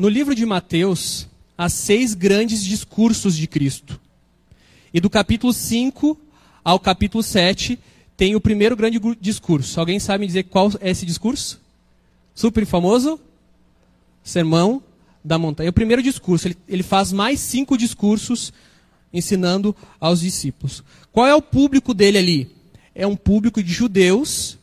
No livro de Mateus, há seis grandes discursos de Cristo. E do capítulo 5 ao capítulo 7 tem o primeiro grande discurso. Alguém sabe me dizer qual é esse discurso? Super famoso? Sermão da Montanha. O primeiro discurso, ele, ele faz mais cinco discursos ensinando aos discípulos. Qual é o público dele ali? É um público de judeus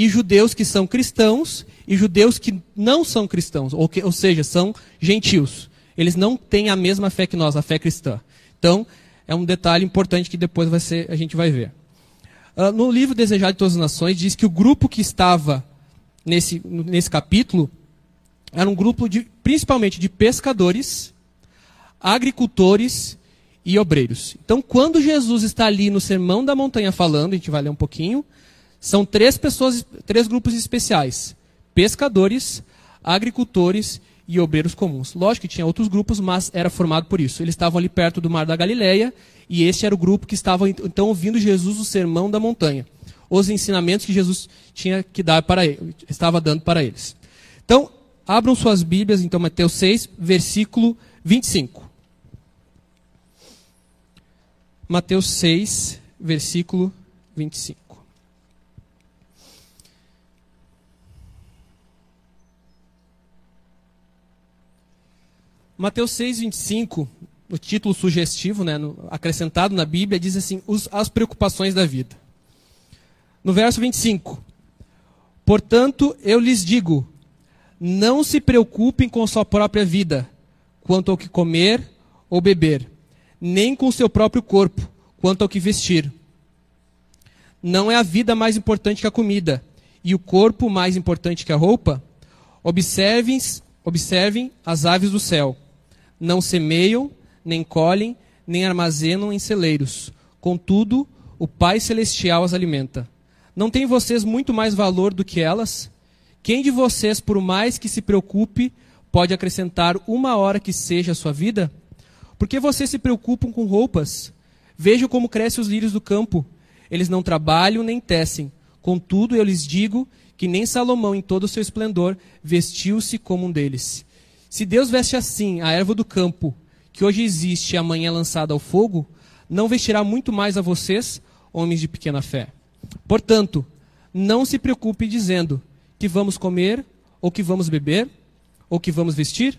e judeus que são cristãos e judeus que não são cristãos, ou, que, ou seja, são gentios. Eles não têm a mesma fé que nós, a fé cristã. Então, é um detalhe importante que depois vai ser, a gente vai ver. Uh, no livro Desejado de Todas as Nações, diz que o grupo que estava nesse, nesse capítulo era um grupo de, principalmente de pescadores, agricultores e obreiros. Então, quando Jesus está ali no Sermão da Montanha falando, a gente vai ler um pouquinho, são três pessoas, três grupos especiais: pescadores, agricultores e obreiros comuns. Lógico que tinha outros grupos, mas era formado por isso. Eles estavam ali perto do Mar da Galileia e esse era o grupo que estava então ouvindo Jesus o Sermão da Montanha, os ensinamentos que Jesus tinha que dar para ele, estava dando para eles. Então, abram suas Bíblias, então Mateus 6, versículo 25. Mateus 6, versículo 25. Mateus 6, 25, o título sugestivo, né, no, acrescentado na Bíblia, diz assim: os, as preocupações da vida. No verso 25: Portanto, eu lhes digo: não se preocupem com sua própria vida, quanto ao que comer ou beber, nem com seu próprio corpo, quanto ao que vestir. Não é a vida mais importante que a comida, e o corpo mais importante que a roupa? Observem, observem as aves do céu não semeiam, nem colhem, nem armazenam em celeiros. Contudo, o Pai Celestial as alimenta. Não tem vocês muito mais valor do que elas? Quem de vocês, por mais que se preocupe, pode acrescentar uma hora que seja a sua vida? Por que vocês se preocupam com roupas? Vejam como crescem os lírios do campo. Eles não trabalham nem tecem. Contudo, eu lhes digo que nem Salomão, em todo o seu esplendor, vestiu-se como um deles. Se Deus veste assim a erva do campo, que hoje existe e amanhã é lançada ao fogo, não vestirá muito mais a vocês, homens de pequena fé. Portanto, não se preocupe dizendo que vamos comer, ou que vamos beber, ou que vamos vestir,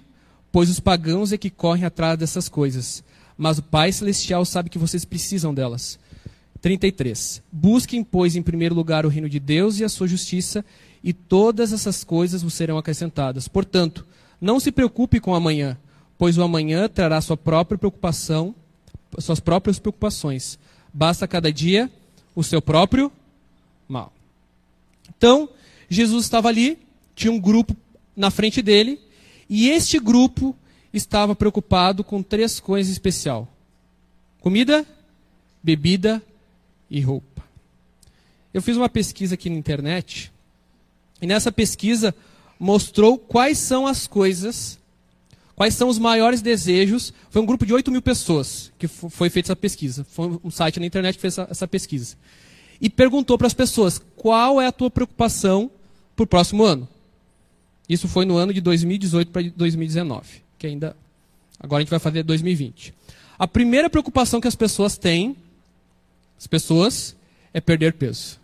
pois os pagãos é que correm atrás dessas coisas. Mas o Pai Celestial sabe que vocês precisam delas. 33. Busquem, pois, em primeiro lugar o reino de Deus e a sua justiça, e todas essas coisas vos serão acrescentadas. Portanto, não se preocupe com o amanhã, pois o amanhã trará sua própria preocupação, suas próprias preocupações. Basta cada dia o seu próprio mal. Então, Jesus estava ali, tinha um grupo na frente dele, e este grupo estava preocupado com três coisas especiais: comida, bebida e roupa. Eu fiz uma pesquisa aqui na internet, e nessa pesquisa mostrou quais são as coisas, quais são os maiores desejos. Foi um grupo de 8 mil pessoas que foi feita essa pesquisa. Foi um site na internet que fez essa, essa pesquisa. E perguntou para as pessoas qual é a tua preocupação para o próximo ano. Isso foi no ano de 2018 para 2019, que ainda agora a gente vai fazer 2020. A primeira preocupação que as pessoas têm, as pessoas, é perder peso.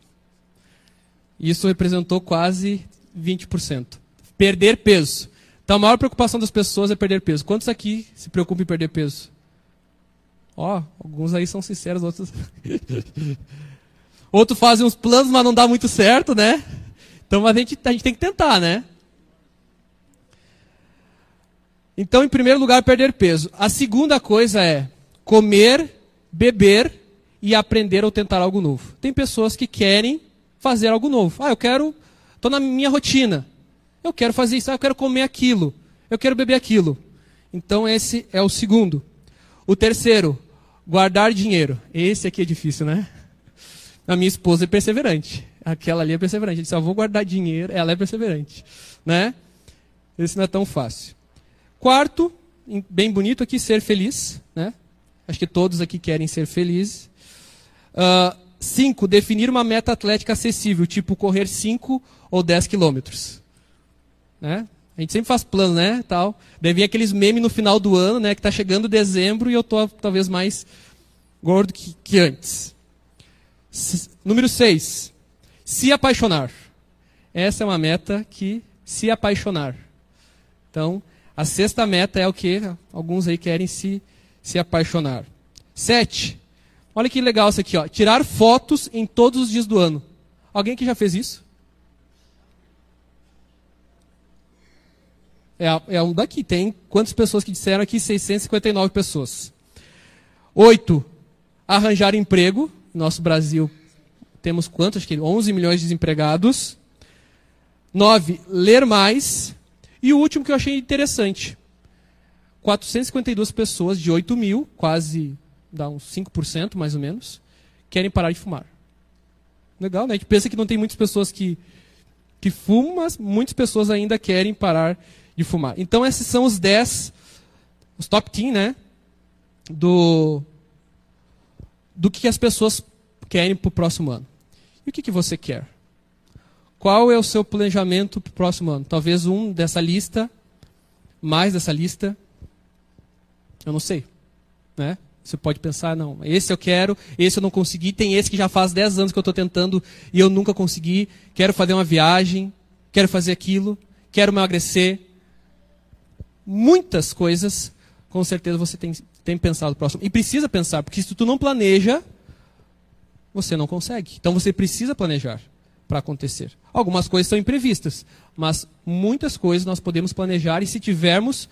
Isso representou quase 20% perder peso. Então a maior preocupação das pessoas é perder peso. Quantos aqui se preocupam em perder peso? Ó, alguns aí são sinceros, outros. outros fazem uns planos, mas não dá muito certo, né? Então a gente, a gente tem que tentar, né? Então, em primeiro lugar, perder peso. A segunda coisa é comer, beber e aprender ou tentar algo novo. Tem pessoas que querem fazer algo novo. Ah, eu quero, estou na minha rotina. Eu quero fazer isso, ah, eu quero comer aquilo, eu quero beber aquilo. Então esse é o segundo. O terceiro, guardar dinheiro. Esse aqui é difícil, né? A minha esposa é perseverante. Aquela ali é perseverante. Ele disse, ah, vou guardar dinheiro. Ela é perseverante. Né? Esse não é tão fácil. Quarto, bem bonito aqui, ser feliz. Né? Acho que todos aqui querem ser felizes. Uh, cinco, definir uma meta atlética acessível, tipo correr 5 ou 10 quilômetros. Né? A gente sempre faz plano, né? Tal. Daí vem aqueles memes no final do ano, né? Que está chegando dezembro e eu estou talvez mais gordo que, que antes. S número 6. Se apaixonar. Essa é uma meta que se apaixonar. Então, a sexta meta é o que alguns aí querem se, se apaixonar. Sete. Olha que legal isso aqui, ó. Tirar fotos em todos os dias do ano. Alguém que já fez isso? É, é um daqui. Tem quantas pessoas que disseram aqui? 659 pessoas. Oito. Arranjar emprego. Nosso Brasil temos quantos? Acho que 11 milhões de desempregados. Nove. Ler mais. E o último que eu achei interessante. 452 pessoas de 8 mil, quase dá uns 5% mais ou menos, querem parar de fumar. Legal, né? A gente pensa que não tem muitas pessoas que, que fumam, mas muitas pessoas ainda querem parar de fumar. Então, esses são os 10, os top 10, né? Do, do que as pessoas querem para o próximo ano. E o que, que você quer? Qual é o seu planejamento para o próximo ano? Talvez um dessa lista, mais dessa lista, eu não sei. Né? Você pode pensar, não, esse eu quero, esse eu não consegui, tem esse que já faz 10 anos que eu estou tentando e eu nunca consegui, quero fazer uma viagem, quero fazer aquilo, quero emagrecer, muitas coisas, com certeza você tem, tem pensado próximo. E precisa pensar, porque se tu não planeja, você não consegue. Então você precisa planejar para acontecer. Algumas coisas são imprevistas, mas muitas coisas nós podemos planejar e se tivermos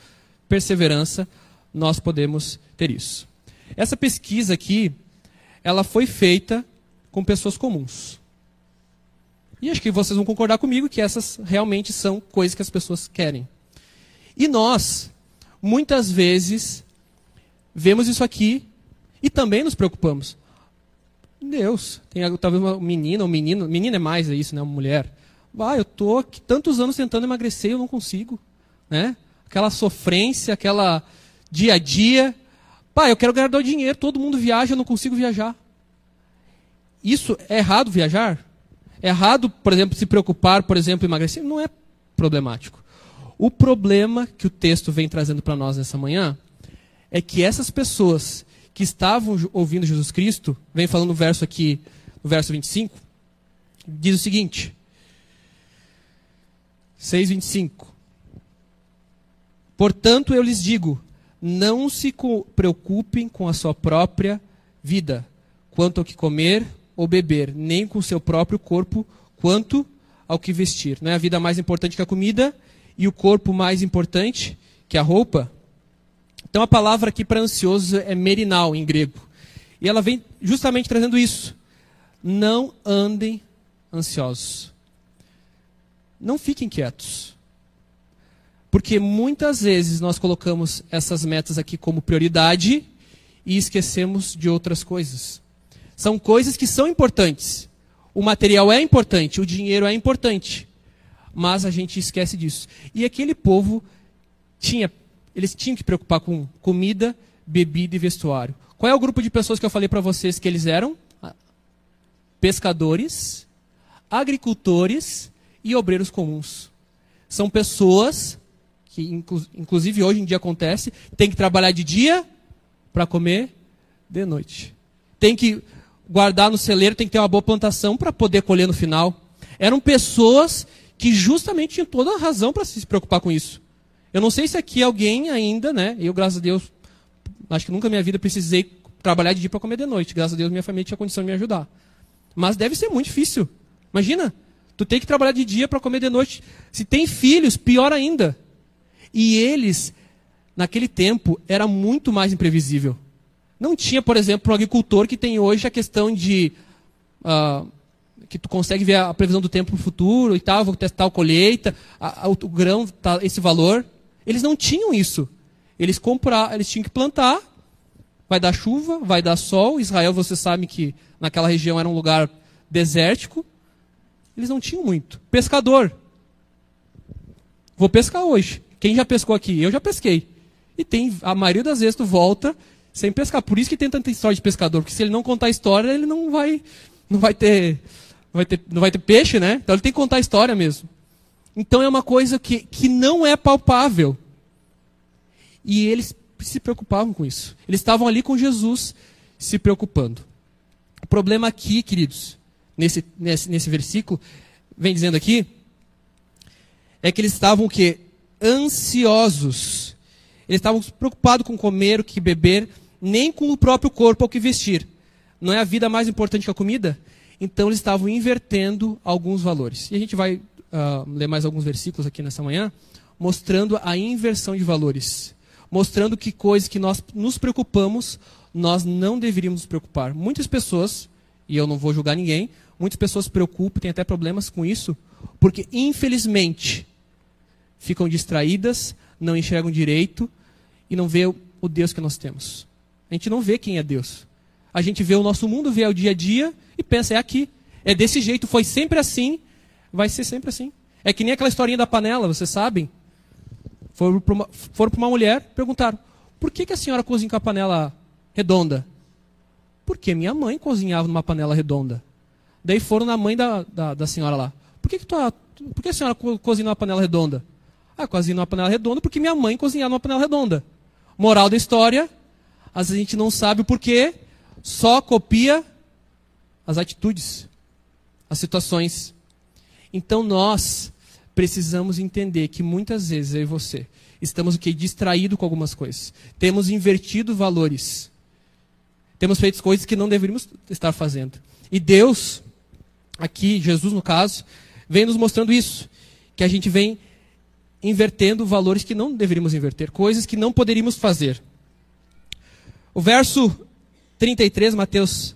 perseverança, nós podemos ter isso. Essa pesquisa aqui, ela foi feita com pessoas comuns. E acho que vocês vão concordar comigo que essas realmente são coisas que as pessoas querem. E nós, muitas vezes, vemos isso aqui e também nos preocupamos. Deus, tem talvez uma menina, um menino, menina é mais é isso, né, uma mulher. Ah, eu estou tantos anos tentando emagrecer e eu não consigo, né? Aquela sofrência, aquela dia a dia. Pai, eu quero ganhar dinheiro, todo mundo viaja, eu não consigo viajar. Isso é errado viajar? É errado, por exemplo, se preocupar, por exemplo, em emagrecer? Não é problemático. O problema que o texto vem trazendo para nós nessa manhã é que essas pessoas que estavam ouvindo Jesus Cristo, vem falando no verso aqui, no verso 25, diz o seguinte: 6:25. Portanto, eu lhes digo: não se preocupem com a sua própria vida, quanto ao que comer ou beber, nem com o seu próprio corpo, quanto ao que vestir. Não é a vida mais importante que a comida e o corpo mais importante que a roupa? Então a palavra aqui para ansioso é merinal em grego. E ela vem justamente trazendo isso. Não andem ansiosos. Não fiquem quietos. Porque muitas vezes nós colocamos essas metas aqui como prioridade e esquecemos de outras coisas. São coisas que são importantes. O material é importante, o dinheiro é importante mas a gente esquece disso. E aquele povo tinha, eles tinham que preocupar com comida, bebida e vestuário. Qual é o grupo de pessoas que eu falei para vocês que eles eram? Ah, pescadores, agricultores e obreiros comuns. São pessoas que, inclusive hoje em dia acontece, tem que trabalhar de dia para comer de noite. Tem que guardar no celeiro, tem que ter uma boa plantação para poder colher no final. Eram pessoas que justamente tinha toda a razão para se preocupar com isso. Eu não sei se aqui alguém ainda, né? Eu, graças a Deus, acho que nunca na minha vida precisei trabalhar de dia para comer de noite. Graças a Deus, minha família tinha condição de me ajudar. Mas deve ser muito difícil. Imagina, tu tem que trabalhar de dia para comer de noite. Se tem filhos, pior ainda. E eles, naquele tempo, era muito mais imprevisível. Não tinha, por exemplo, um agricultor que tem hoje a questão de uh, que tu consegue ver a previsão do tempo no futuro e tal, vou testar a colheita, a, a, o grão tá esse valor. Eles não tinham isso. Eles comprar, eles tinham que plantar, vai dar chuva, vai dar sol. Israel, você sabe que naquela região era um lugar desértico. Eles não tinham muito. Pescador. Vou pescar hoje. Quem já pescou aqui? Eu já pesquei. E tem a maioria das vezes tu volta sem pescar. Por isso que tem tanta história de pescador, porque se ele não contar a história, ele não vai não vai ter vai ter, não vai ter peixe, né? Então ele tem que contar a história mesmo. Então é uma coisa que, que não é palpável. E eles se preocupavam com isso. Eles estavam ali com Jesus se preocupando. O problema aqui, queridos, nesse, nesse, nesse versículo, vem dizendo aqui, é que eles estavam o quê? Ansiosos. Eles estavam preocupados com comer, o que beber, nem com o próprio corpo, o que vestir. Não é a vida mais importante que a comida? Então eles estavam invertendo alguns valores. E a gente vai uh, ler mais alguns versículos aqui nessa manhã, mostrando a inversão de valores. Mostrando que coisas que nós nos preocupamos, nós não deveríamos nos preocupar. Muitas pessoas, e eu não vou julgar ninguém, muitas pessoas se preocupam, têm até problemas com isso, porque infelizmente ficam distraídas, não enxergam direito e não vê o Deus que nós temos. A gente não vê quem é Deus. A gente vê o nosso mundo, vê o dia a dia e pensa, é aqui. É desse jeito, foi sempre assim, vai ser sempre assim. É que nem aquela historinha da panela, vocês sabem? Foram para uma, uma, mulher, perguntaram, por que, que a senhora cozinha com a panela redonda? Porque minha mãe cozinhava numa panela redonda. Daí foram na mãe da, da, da senhora lá. Por que, que, tua, por que a senhora cozinha numa panela redonda? Ah, cozinha numa panela redonda porque minha mãe cozinhava numa panela redonda. Moral da história, às vezes a gente não sabe o porquê, só copia as atitudes, as situações. Então nós precisamos entender que muitas vezes eu e você estamos o que distraído com algumas coisas. Temos invertido valores. Temos feito coisas que não deveríamos estar fazendo. E Deus, aqui Jesus no caso, vem nos mostrando isso, que a gente vem invertendo valores que não deveríamos inverter, coisas que não poderíamos fazer. O verso 33, Mateus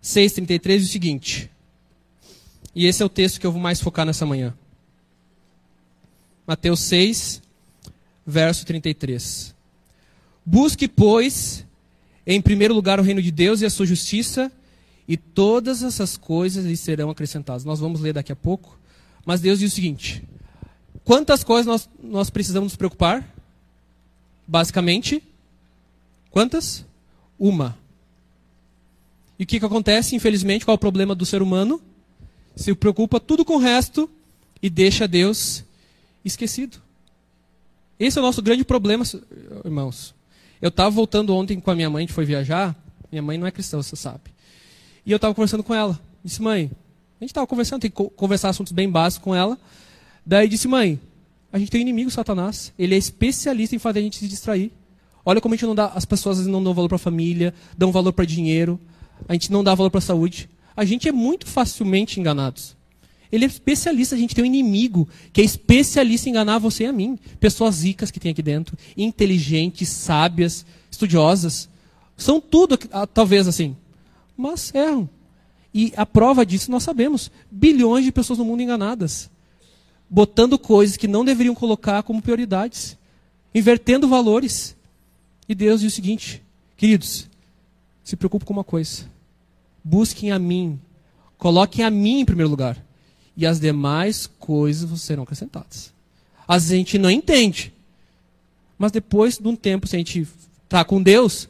6, 33, diz o seguinte. E esse é o texto que eu vou mais focar nessa manhã. Mateus 6, verso 33. Busque, pois, em primeiro lugar o reino de Deus e a sua justiça, e todas essas coisas lhe serão acrescentadas. Nós vamos ler daqui a pouco. Mas Deus diz o seguinte: quantas coisas nós, nós precisamos nos preocupar? Basicamente, quantas? Uma. E o que, que acontece, infelizmente, qual é o problema do ser humano? Se preocupa tudo com o resto e deixa Deus esquecido. Esse é o nosso grande problema, irmãos. Eu estava voltando ontem com a minha mãe, gente foi viajar. Minha mãe não é cristã, você sabe. E eu estava conversando com ela. Disse, mãe, a gente estava conversando, tem que conversar assuntos bem básicos com ela. Daí disse, mãe, a gente tem um inimigo, Satanás. Ele é especialista em fazer a gente se distrair. Olha como a gente não dá, as pessoas não dão valor para a família, dão valor para dinheiro, a gente não dá valor para a saúde. A gente é muito facilmente enganados. Ele é especialista, a gente tem um inimigo que é especialista em enganar você e a mim. Pessoas ricas que tem aqui dentro, inteligentes, sábias, estudiosas. São tudo, ah, talvez assim. Mas erram. E a prova disso nós sabemos. Bilhões de pessoas no mundo enganadas. Botando coisas que não deveriam colocar como prioridades. Invertendo valores. E Deus diz o seguinte, queridos, se preocupe com uma coisa. Busquem a mim. Coloquem a mim em primeiro lugar. E as demais coisas serão acrescentadas. Às vezes a gente não entende. Mas depois de um tempo, se a gente está com Deus,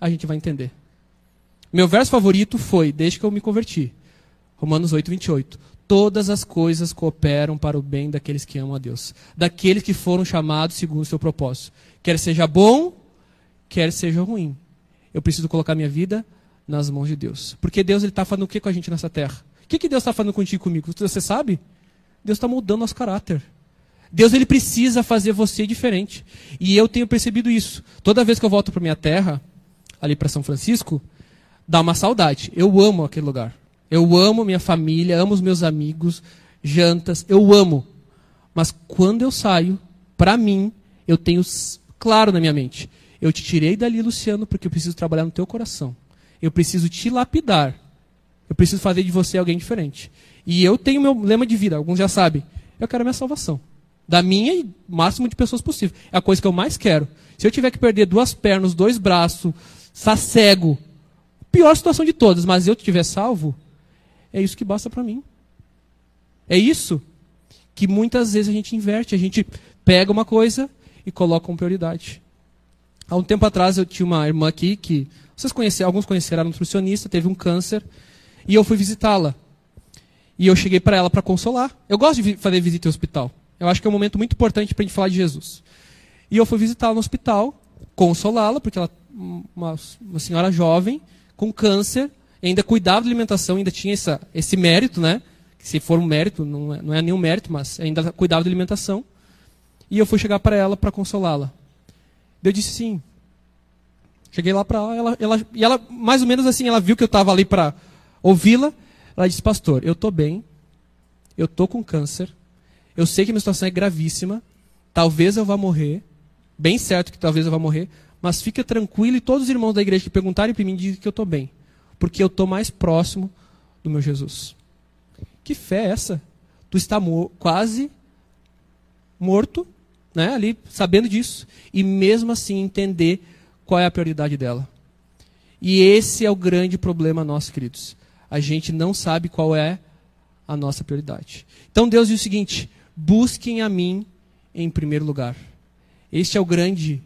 a gente vai entender. Meu verso favorito foi, desde que eu me converti. Romanos 8, 28. Todas as coisas cooperam para o bem daqueles que amam a Deus. Daqueles que foram chamados segundo o seu propósito. Quer seja bom, quer seja ruim eu preciso colocar minha vida nas mãos de Deus. Porque Deus está fazendo o que com a gente nessa terra? O que, que Deus está fazendo contigo e comigo? Você sabe? Deus está mudando nosso caráter. Deus ele precisa fazer você diferente. E eu tenho percebido isso. Toda vez que eu volto para minha terra, ali para São Francisco, dá uma saudade. Eu amo aquele lugar. Eu amo minha família, amo os meus amigos, jantas, eu amo. Mas quando eu saio, para mim, eu tenho claro na minha mente, eu te tirei dali, Luciano, porque eu preciso trabalhar no teu coração. Eu preciso te lapidar. Eu preciso fazer de você alguém diferente. E eu tenho meu lema de vida, alguns já sabem. Eu quero a minha salvação. Da minha e máximo de pessoas possível. É a coisa que eu mais quero. Se eu tiver que perder duas pernas, dois braços, estar cego, pior situação de todas, mas eu estiver salvo, é isso que basta para mim. É isso que muitas vezes a gente inverte. A gente pega uma coisa e coloca como prioridade. Há um tempo atrás eu tinha uma irmã aqui que vocês conheceram, alguns conheceram, era nutricionista, teve um câncer, e eu fui visitá-la. E eu cheguei para ela para consolar. Eu gosto de fazer visita em hospital. Eu acho que é um momento muito importante para a gente falar de Jesus. E eu fui visitá-la no hospital, consolá-la, porque ela uma, uma senhora jovem, com câncer, ainda cuidava da alimentação, ainda tinha essa, esse mérito, né? Se for um mérito, não é, não é nenhum mérito, mas ainda cuidava da alimentação. E eu fui chegar para ela para consolá-la. Eu disse sim. Cheguei lá para ela, ela, e ela, mais ou menos assim, ela viu que eu estava ali para ouvi-la. Ela disse, pastor, eu estou bem, eu estou com câncer, eu sei que minha situação é gravíssima, talvez eu vá morrer, bem certo que talvez eu vá morrer, mas fica tranquilo e todos os irmãos da igreja que perguntarem para mim dizem que eu estou bem, porque eu estou mais próximo do meu Jesus. Que fé é essa? Tu está mo quase morto, né, ali sabendo disso, e mesmo assim entender qual é a prioridade dela. E esse é o grande problema nosso, queridos. A gente não sabe qual é a nossa prioridade. Então Deus diz o seguinte: busquem a mim em primeiro lugar. Este é o grande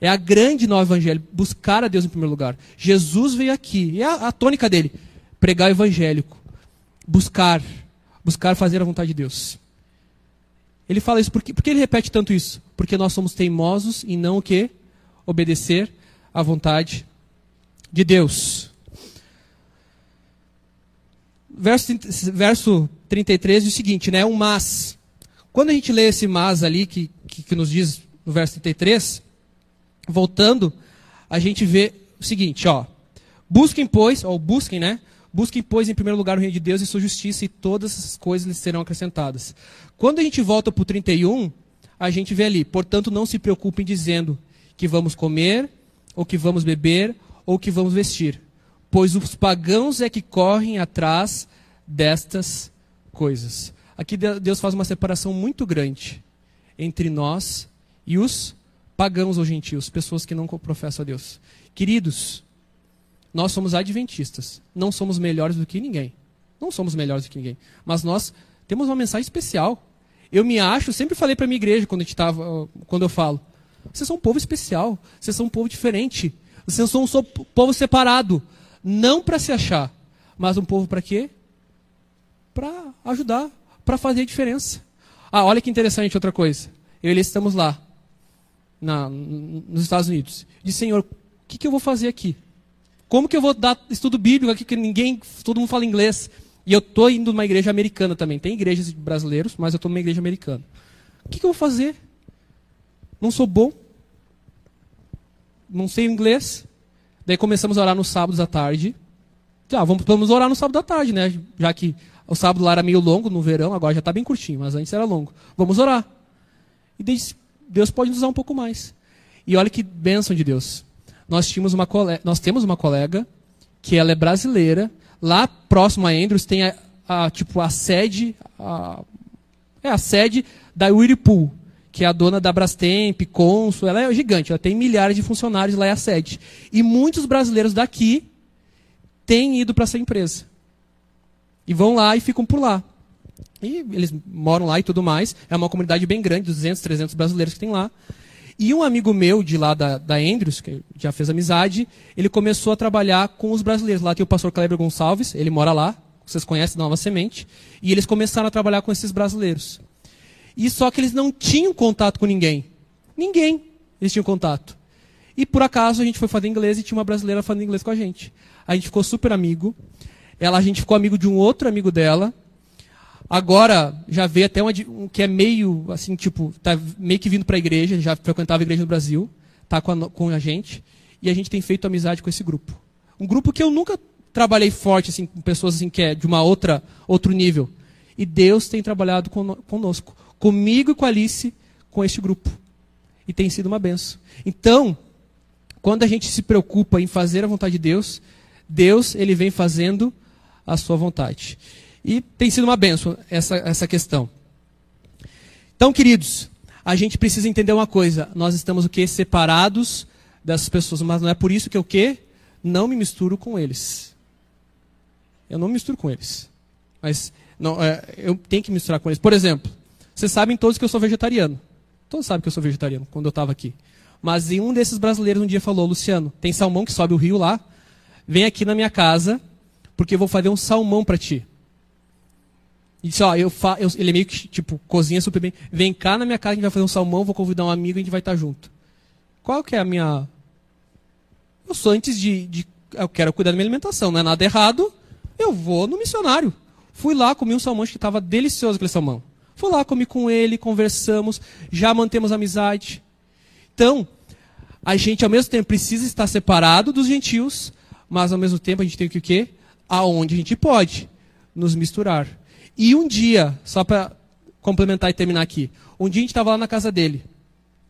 é a grande nova evangelho, buscar a Deus em primeiro lugar. Jesus veio aqui, e é a, a tônica dele, pregar evangélico, buscar, buscar fazer a vontade de Deus. Ele fala isso, porque, por que ele repete tanto isso? Porque nós somos teimosos em não o quê? Obedecer à vontade de Deus. Verso, verso 33 diz o seguinte, né? Um mas. Quando a gente lê esse mas ali, que, que, que nos diz no verso 33, voltando, a gente vê o seguinte, ó. Busquem, pois, ou busquem, né? Busquem, pois, em primeiro lugar o reino de Deus e sua justiça, e todas essas coisas lhes serão acrescentadas. Quando a gente volta para o 31, a gente vê ali, portanto, não se preocupem dizendo que vamos comer, ou que vamos beber, ou que vamos vestir, pois os pagãos é que correm atrás destas coisas. Aqui Deus faz uma separação muito grande entre nós e os pagãos ou gentios, pessoas que não professam a Deus. Queridos, nós somos adventistas, não somos melhores do que ninguém. Não somos melhores do que ninguém, mas nós temos uma mensagem especial. Eu me acho, sempre falei para minha igreja quando a gente tava, quando eu falo, vocês são um povo especial, vocês são um povo diferente, vocês são um povo separado, não para se achar, mas um povo para quê? Para ajudar, para fazer diferença. Ah, olha que interessante outra coisa. Eu e ele estamos lá na, nos Estados Unidos. Disse, Senhor, o que, que eu vou fazer aqui? Como que eu vou dar estudo bíblico aqui que ninguém, todo mundo fala inglês? E eu estou indo numa igreja americana também. Tem igrejas brasileiros, mas eu estou numa igreja americana. O que, que eu vou fazer? Não sou bom. Não sei inglês. Daí começamos a orar nos sábados à tarde. Ah, vamos, vamos orar no sábado à tarde, né? Já que o sábado lá era meio longo no verão, agora já está bem curtinho, mas antes era longo. Vamos orar. E daí Deus pode nos usar um pouco mais. E olha que bênção de Deus. Nós, tínhamos uma colega, nós temos uma colega que ela é brasileira. Lá próximo a Andrews tem a, a tipo a sede, a, é a sede da Whirlpool, que é a dona da Brastemp, Consul. Ela é gigante, ela tem milhares de funcionários lá é a sede. E muitos brasileiros daqui têm ido para essa empresa. E vão lá e ficam por lá. E eles moram lá e tudo mais. É uma comunidade bem grande, 200, 300 brasileiros que tem lá. E um amigo meu de lá da, da Andrews, que já fez amizade, ele começou a trabalhar com os brasileiros. Lá tem o pastor Kleber Gonçalves, ele mora lá, vocês conhecem Nova Semente. E eles começaram a trabalhar com esses brasileiros. E só que eles não tinham contato com ninguém. Ninguém eles tinham contato. E por acaso a gente foi fazer inglês e tinha uma brasileira falando inglês com a gente. A gente ficou super amigo. Ela, a gente ficou amigo de um outro amigo dela. Agora já vê até um que é meio assim, tipo, tá meio que vindo para a igreja, já frequentava a igreja no Brasil, tá com a, com a gente, e a gente tem feito amizade com esse grupo. Um grupo que eu nunca trabalhei forte assim com pessoas assim que é de uma outra outro nível. E Deus tem trabalhado conosco, comigo e com a Alice, com este grupo. E tem sido uma benção. Então, quando a gente se preocupa em fazer a vontade de Deus, Deus ele vem fazendo a sua vontade. E tem sido uma benção essa, essa questão. Então, queridos, a gente precisa entender uma coisa. Nós estamos o quê? Separados das pessoas, mas não é por isso que eu o quê? Não me misturo com eles. Eu não me misturo com eles. Mas não, é, eu tenho que misturar com eles. Por exemplo, vocês sabem todos que eu sou vegetariano. Todos sabem que eu sou vegetariano, quando eu estava aqui. Mas um desses brasileiros um dia falou, Luciano, tem salmão que sobe o rio lá, vem aqui na minha casa, porque eu vou fazer um salmão para ti. E disse, ó, eu fa eu, ele é meio que, tipo, cozinha super bem. Vem cá na minha casa, a gente vai fazer um salmão, vou convidar um amigo e a gente vai estar junto. Qual que é a minha... Eu sou antes de, de... Eu quero cuidar da minha alimentação, não é nada errado. Eu vou no missionário. Fui lá, comi um salmão que estava delicioso aquele salmão. Fui lá, comi com ele, conversamos, já mantemos amizade. Então, a gente ao mesmo tempo precisa estar separado dos gentios, mas ao mesmo tempo a gente tem que o quê? Aonde a gente pode nos misturar. E um dia, só para complementar e terminar aqui, um dia a gente estava lá na casa dele,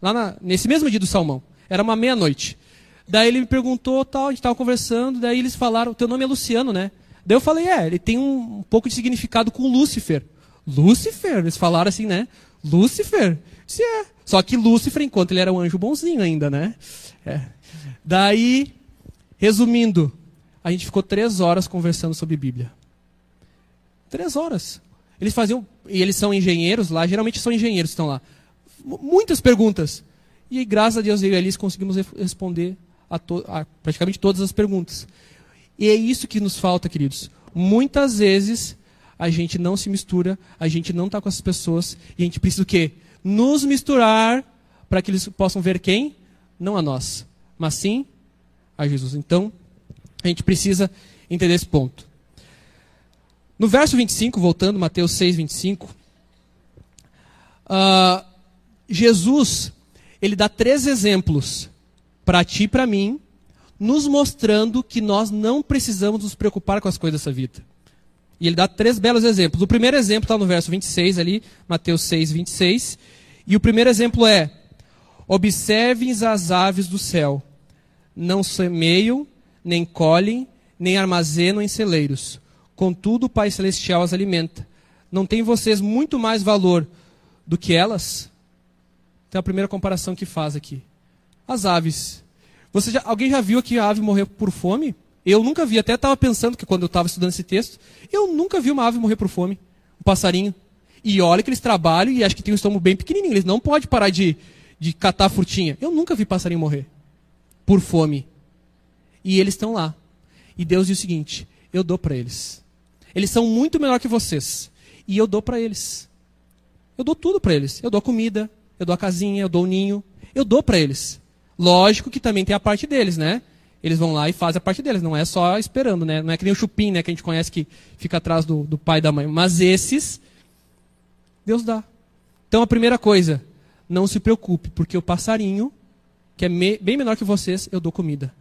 lá na, nesse mesmo dia do salmão, era uma meia-noite. Daí ele me perguntou, tal, a gente estava conversando, daí eles falaram, teu nome é Luciano, né? Daí eu falei, é, ele tem um, um pouco de significado com Lúcifer. Lúcifer? Eles falaram assim, né? Lúcifer? Se é. Só que Lúcifer, enquanto ele era um anjo bonzinho ainda, né? É. Daí, resumindo, a gente ficou três horas conversando sobre Bíblia. Três horas. Eles faziam, e eles são engenheiros lá, geralmente são engenheiros que estão lá. Muitas perguntas. E graças a Deus eu e Alice conseguimos responder a, to, a praticamente todas as perguntas. E é isso que nos falta, queridos. Muitas vezes a gente não se mistura, a gente não está com essas pessoas, e a gente precisa o quê? Nos misturar para que eles possam ver quem? Não a nós, mas sim a Jesus. Então, a gente precisa entender esse ponto. No verso 25, voltando, Mateus 6, 25, uh, Jesus, ele dá três exemplos para ti e para mim, nos mostrando que nós não precisamos nos preocupar com as coisas dessa vida. E ele dá três belos exemplos. O primeiro exemplo está no verso 26 ali, Mateus 6, 26. E o primeiro exemplo é: Observem as aves do céu. Não semeiam, nem colhem, nem armazenam em celeiros. Contudo, o Pai Celestial as alimenta. Não tem vocês muito mais valor do que elas? Então, a primeira comparação que faz aqui. As aves. Você já, alguém já viu que a ave morreu por fome? Eu nunca vi, até estava pensando que quando eu estava estudando esse texto, eu nunca vi uma ave morrer por fome, um passarinho. E olha que eles trabalham e acho que tem um estômago bem pequenininho, eles não podem parar de, de catar frutinha. Eu nunca vi passarinho morrer por fome. E eles estão lá. E Deus diz o seguinte: eu dou para eles. Eles são muito melhor que vocês. E eu dou para eles. Eu dou tudo para eles. Eu dou comida, eu dou a casinha, eu dou o ninho. Eu dou para eles. Lógico que também tem a parte deles, né? eles vão lá e fazem a parte deles. Não é só esperando, né? Não é que nem o chupim, né? Que a gente conhece que fica atrás do, do pai e da mãe. Mas esses, Deus dá. Então a primeira coisa, não se preocupe, porque o passarinho, que é me, bem menor que vocês, eu dou comida.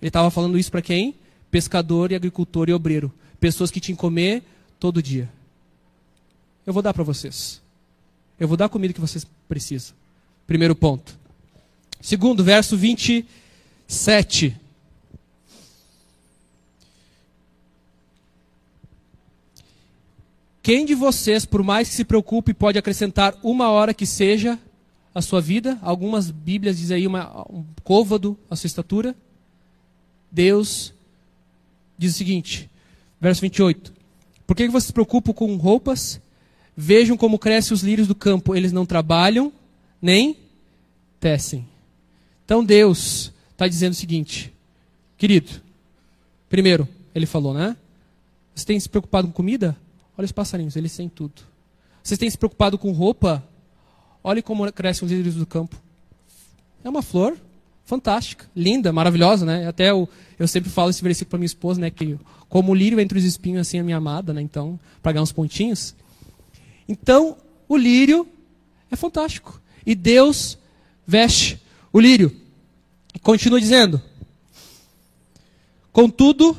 Ele estava falando isso para quem? Pescador e agricultor e obreiro. Pessoas que tinham que comer todo dia. Eu vou dar para vocês. Eu vou dar a comida que vocês precisam. Primeiro ponto. Segundo, verso 27. Quem de vocês, por mais que se preocupe, pode acrescentar uma hora que seja a sua vida? Algumas Bíblias dizem aí uma, um côvado a sua estatura. Deus diz o seguinte, verso 28. Por que vocês se preocupam com roupas? Vejam como crescem os lírios do campo. Eles não trabalham, nem tecem. Então Deus está dizendo o seguinte, querido. Primeiro, ele falou, né? Você tem se preocupado com comida? Olha os passarinhos, eles têm tudo. Vocês têm se preocupado com roupa? Olhe como crescem os lírios do campo. É uma flor fantástica, linda, maravilhosa, né? Até eu, eu sempre falo esse versículo para minha esposa, né? Que como o lírio entre os espinhos, assim, a minha amada, né? Então, para ganhar uns pontinhos. Então, o lírio é fantástico. E Deus veste o lírio. Continua dizendo: Contudo,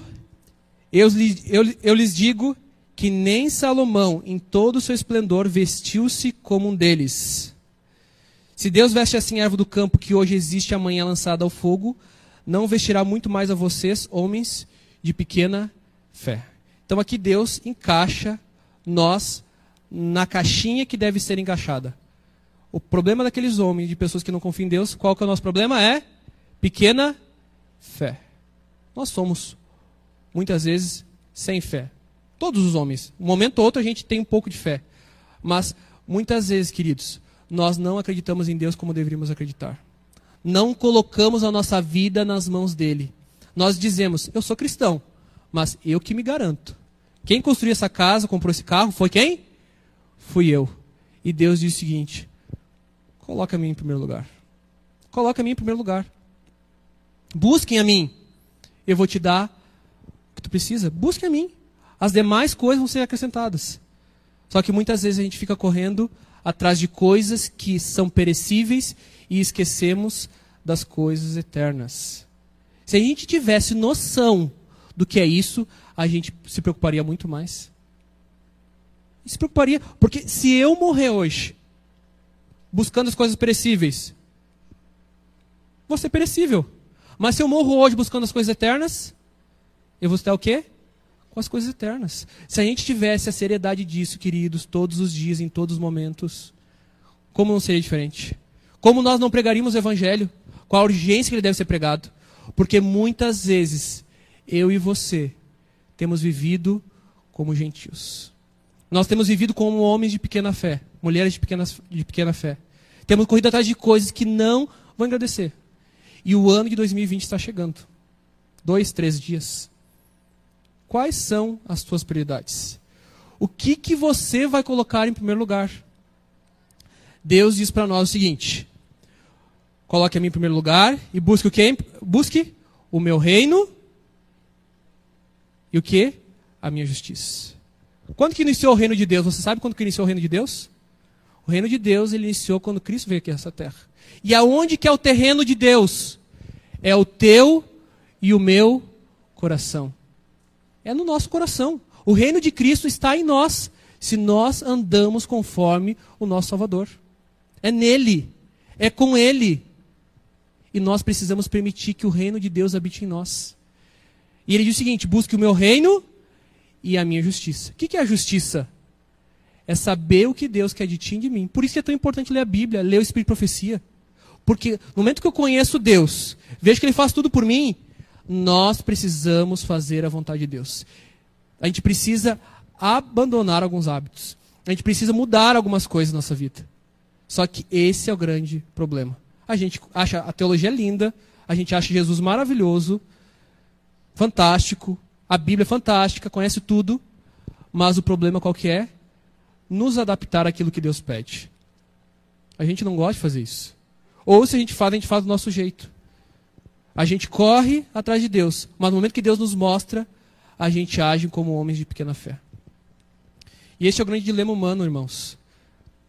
eu, eu, eu lhes digo que nem Salomão, em todo o seu esplendor, vestiu-se como um deles. Se Deus veste assim a árvore do campo que hoje existe amanhã lançada ao fogo, não vestirá muito mais a vocês, homens de pequena fé. Então aqui Deus encaixa nós na caixinha que deve ser encaixada. O problema daqueles homens, de pessoas que não confiam em Deus, qual que é o nosso problema? É pequena fé. Nós somos, muitas vezes, sem fé. Todos os homens. Um momento ou outro a gente tem um pouco de fé. Mas muitas vezes, queridos, nós não acreditamos em Deus como deveríamos acreditar. Não colocamos a nossa vida nas mãos dele. Nós dizemos, eu sou cristão, mas eu que me garanto. Quem construiu essa casa, comprou esse carro, foi quem? fui eu. E Deus diz o seguinte: coloca a mim em primeiro lugar. Coloca a mim em primeiro lugar. Busquem a mim. Eu vou te dar o que tu precisa. Busquem a mim. As demais coisas vão ser acrescentadas. Só que muitas vezes a gente fica correndo atrás de coisas que são perecíveis e esquecemos das coisas eternas. Se a gente tivesse noção do que é isso, a gente se preocuparia muito mais. Se preocuparia, porque se eu morrer hoje, buscando as coisas perecíveis, vou ser perecível. Mas se eu morro hoje buscando as coisas eternas, eu vou estar o quê? Com as coisas eternas. Se a gente tivesse a seriedade disso, queridos, todos os dias, em todos os momentos, como não seria diferente? Como nós não pregaríamos o evangelho? Com a urgência que ele deve ser pregado? Porque muitas vezes, eu e você, temos vivido como gentios. Nós temos vivido como homens de pequena fé, mulheres de pequena, de pequena fé. Temos corrido atrás de coisas que não vão agradecer. E o ano de 2020 está chegando. Dois, três dias. Quais são as tuas prioridades? O que, que você vai colocar em primeiro lugar? Deus diz para nós o seguinte: coloque a mim em primeiro lugar e busque o quê? Busque o meu reino e o que? A minha justiça. Quando que iniciou o reino de Deus? Você sabe quando que iniciou o reino de Deus? O reino de Deus ele iniciou quando Cristo veio aqui a essa terra. E aonde que é o terreno de Deus? É o teu e o meu coração. É no nosso coração. O reino de Cristo está em nós, se nós andamos conforme o nosso Salvador. É nele, é com ele. E nós precisamos permitir que o reino de Deus habite em nós. E ele diz o seguinte: busque o meu reino e a minha justiça. O que é a justiça? É saber o que Deus quer de ti e de mim. Por isso é tão importante ler a Bíblia, ler o Espírito de Profecia. Porque no momento que eu conheço Deus, vejo que Ele faz tudo por mim, nós precisamos fazer a vontade de Deus. A gente precisa abandonar alguns hábitos. A gente precisa mudar algumas coisas na nossa vida. Só que esse é o grande problema. A gente acha a teologia linda, a gente acha Jesus maravilhoso, fantástico, a Bíblia é fantástica, conhece tudo, mas o problema qual que é? Nos adaptar àquilo que Deus pede. A gente não gosta de fazer isso. Ou se a gente faz, a gente faz do nosso jeito. A gente corre atrás de Deus, mas no momento que Deus nos mostra, a gente age como homens de pequena fé. E esse é o grande dilema humano, irmãos.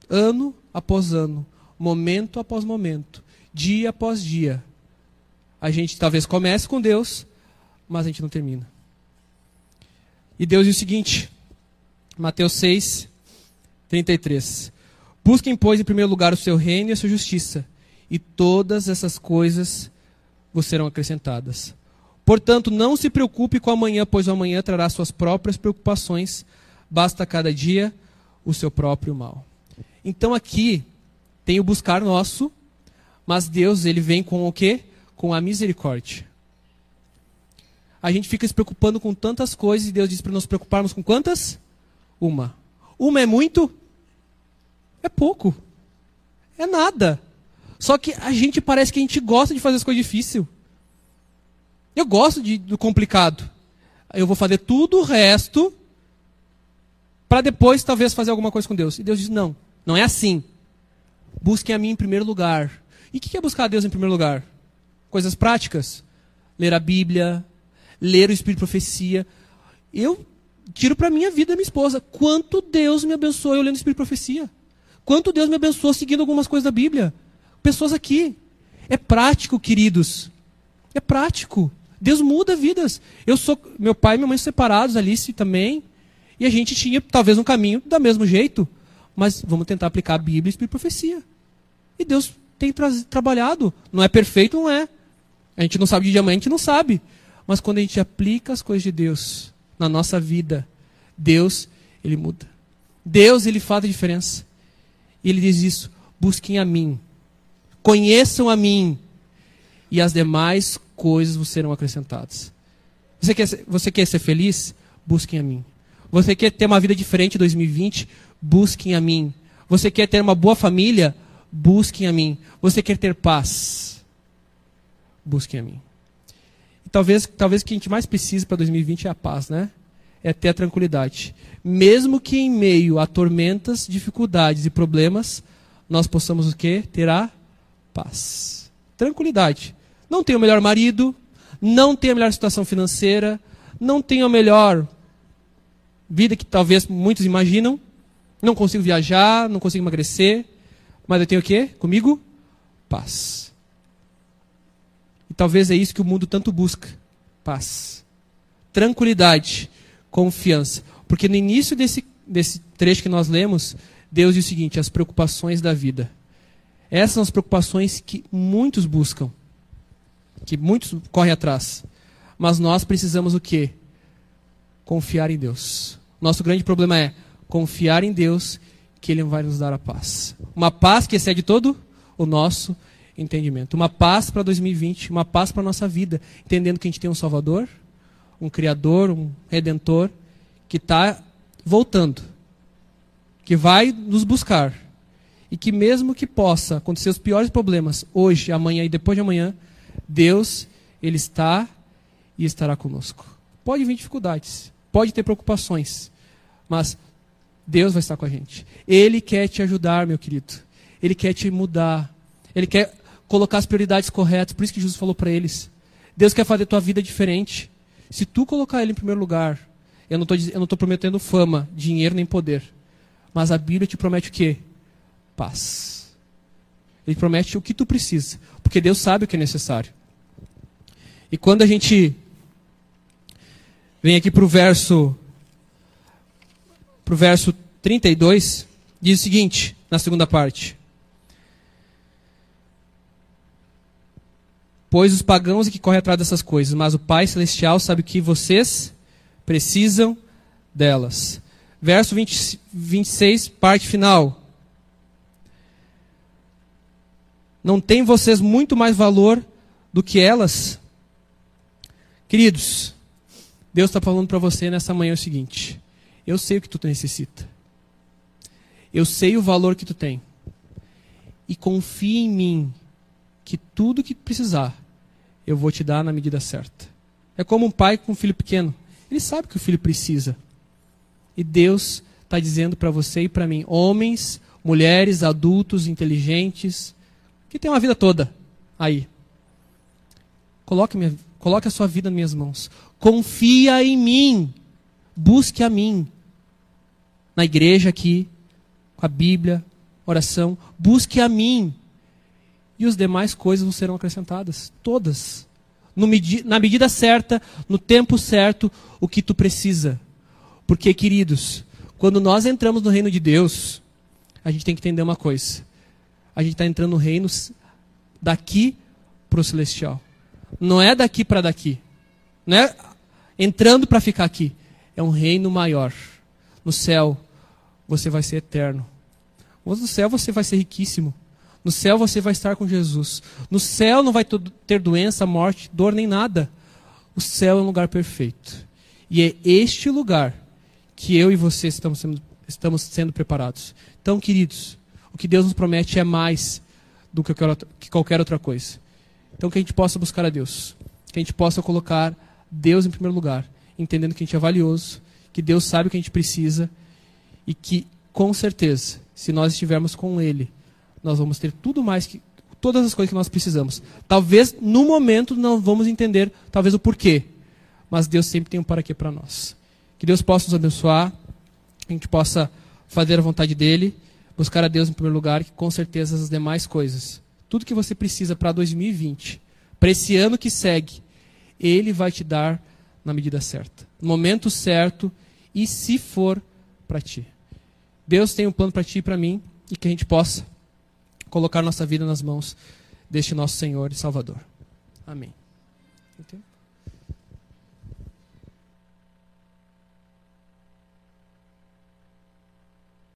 Ano após ano, momento após momento, dia após dia, a gente talvez comece com Deus, mas a gente não termina. E Deus diz o seguinte, Mateus 6, 33. Busquem, pois, em primeiro lugar o seu reino e a sua justiça, e todas essas coisas vos serão acrescentadas. Portanto, não se preocupe com amanhã, pois o amanhã trará suas próprias preocupações, basta cada dia o seu próprio mal. Então aqui tem o buscar nosso, mas Deus ele vem com o quê? Com a misericórdia a gente fica se preocupando com tantas coisas e Deus diz para nos preocuparmos com quantas? Uma. Uma é muito? É pouco. É nada. Só que a gente parece que a gente gosta de fazer as coisas difíceis. Eu gosto de, do complicado. Eu vou fazer tudo o resto para depois talvez fazer alguma coisa com Deus. E Deus diz: não, não é assim. Busquem a mim em primeiro lugar. E o que é buscar a Deus em primeiro lugar? Coisas práticas. Ler a Bíblia, ler o Espírito de Profecia. Eu tiro para minha vida minha esposa. Quanto Deus me abençoou eu lendo o Espírito de Profecia. Quanto Deus me abençoou seguindo algumas coisas da Bíblia. Pessoas aqui. É prático, queridos. É prático. Deus muda vidas. Eu sou meu pai e minha mãe separados, Alice também, e a gente tinha talvez um caminho da mesmo jeito, mas vamos tentar aplicar a Bíblia e de Profecia. E Deus tem tra trabalhado. Não é perfeito, não é. A gente não sabe de diamante, a gente não sabe. Mas quando a gente aplica as coisas de Deus na nossa vida, Deus, ele muda. Deus, ele faz a diferença. E ele diz isso: busquem a mim, conheçam a mim, e as demais coisas vos serão acrescentadas. Você quer, você quer ser feliz? Busquem a mim. Você quer ter uma vida diferente em 2020? Busquem a mim. Você quer ter uma boa família? Busquem a mim. Você quer ter paz? Busquem a mim talvez, talvez o que a gente mais precisa para 2020 é a paz, né? é ter a tranquilidade. Mesmo que em meio a tormentas, dificuldades e problemas, nós possamos o quê? Ter a paz. Tranquilidade. Não tenho o melhor marido, não tenho a melhor situação financeira, não tenho a melhor vida que talvez muitos imaginam, não consigo viajar, não consigo emagrecer, mas eu tenho o quê? Comigo? Paz. E talvez é isso que o mundo tanto busca: paz. Tranquilidade, confiança. Porque no início desse, desse trecho que nós lemos, Deus diz o seguinte: as preocupações da vida. Essas são as preocupações que muitos buscam, que muitos correm atrás. Mas nós precisamos o quê? Confiar em Deus. Nosso grande problema é confiar em Deus, que Ele vai nos dar a paz. Uma paz que excede todo o nosso entendimento. Uma paz para 2020, uma paz para a nossa vida, entendendo que a gente tem um Salvador, um Criador, um Redentor, que está voltando, que vai nos buscar. E que mesmo que possa acontecer os piores problemas hoje, amanhã e depois de amanhã, Deus, Ele está e estará conosco. Pode vir dificuldades, pode ter preocupações, mas Deus vai estar com a gente. Ele quer te ajudar, meu querido. Ele quer te mudar. Ele quer colocar as prioridades corretas. Por isso que Jesus falou para eles. Deus quer fazer tua vida diferente. Se tu colocar Ele em primeiro lugar, eu não estou prometendo fama, dinheiro nem poder. Mas a Bíblia te promete o quê? Paz. Ele promete o que tu precisa. Porque Deus sabe o que é necessário. E quando a gente vem aqui para o verso, pro verso 32, diz o seguinte, na segunda parte. Pois os pagãos é que correm atrás dessas coisas, mas o Pai Celestial sabe que vocês precisam delas. Verso 20, 26, parte final. Não tem vocês muito mais valor do que elas? Queridos, Deus está falando para você nessa manhã o seguinte: eu sei o que tu necessita, eu sei o valor que tu tem, e confia em mim que tudo que precisar eu vou te dar na medida certa. É como um pai com um filho pequeno. Ele sabe que o filho precisa. E Deus está dizendo para você e para mim, homens, mulheres, adultos, inteligentes, que tem uma vida toda aí. Coloque, minha, coloque a sua vida nas minhas mãos. Confia em mim. Busque a mim. Na igreja aqui, com a Bíblia, oração. Busque a mim e as demais coisas serão acrescentadas. Todas. Medi na medida certa, no tempo certo, o que tu precisa. Porque, queridos, quando nós entramos no reino de Deus, a gente tem que entender uma coisa. A gente está entrando no reino daqui para o celestial. Não é daqui para daqui. Não é entrando para ficar aqui. É um reino maior. No céu, você vai ser eterno. No céu, você vai ser riquíssimo. No céu você vai estar com Jesus. No céu não vai ter doença, morte, dor nem nada. O céu é um lugar perfeito. E é este lugar que eu e você estamos sendo, estamos sendo preparados. Então, queridos, o que Deus nos promete é mais do que qualquer outra coisa. Então, que a gente possa buscar a Deus. Que a gente possa colocar Deus em primeiro lugar. Entendendo que a gente é valioso. Que Deus sabe o que a gente precisa. E que, com certeza, se nós estivermos com Ele, nós vamos ter tudo mais que todas as coisas que nós precisamos. Talvez no momento não vamos entender, talvez o porquê, mas Deus sempre tem um para quê para nós. Que Deus possa nos abençoar, que a gente possa fazer a vontade dele, buscar a Deus em primeiro lugar, que com certeza as demais coisas, tudo que você precisa para 2020, para esse ano que segue, ele vai te dar na medida certa, no momento certo e se for para ti. Deus tem um plano para ti e para mim e que a gente possa colocar nossa vida nas mãos deste nosso Senhor e Salvador. Amém.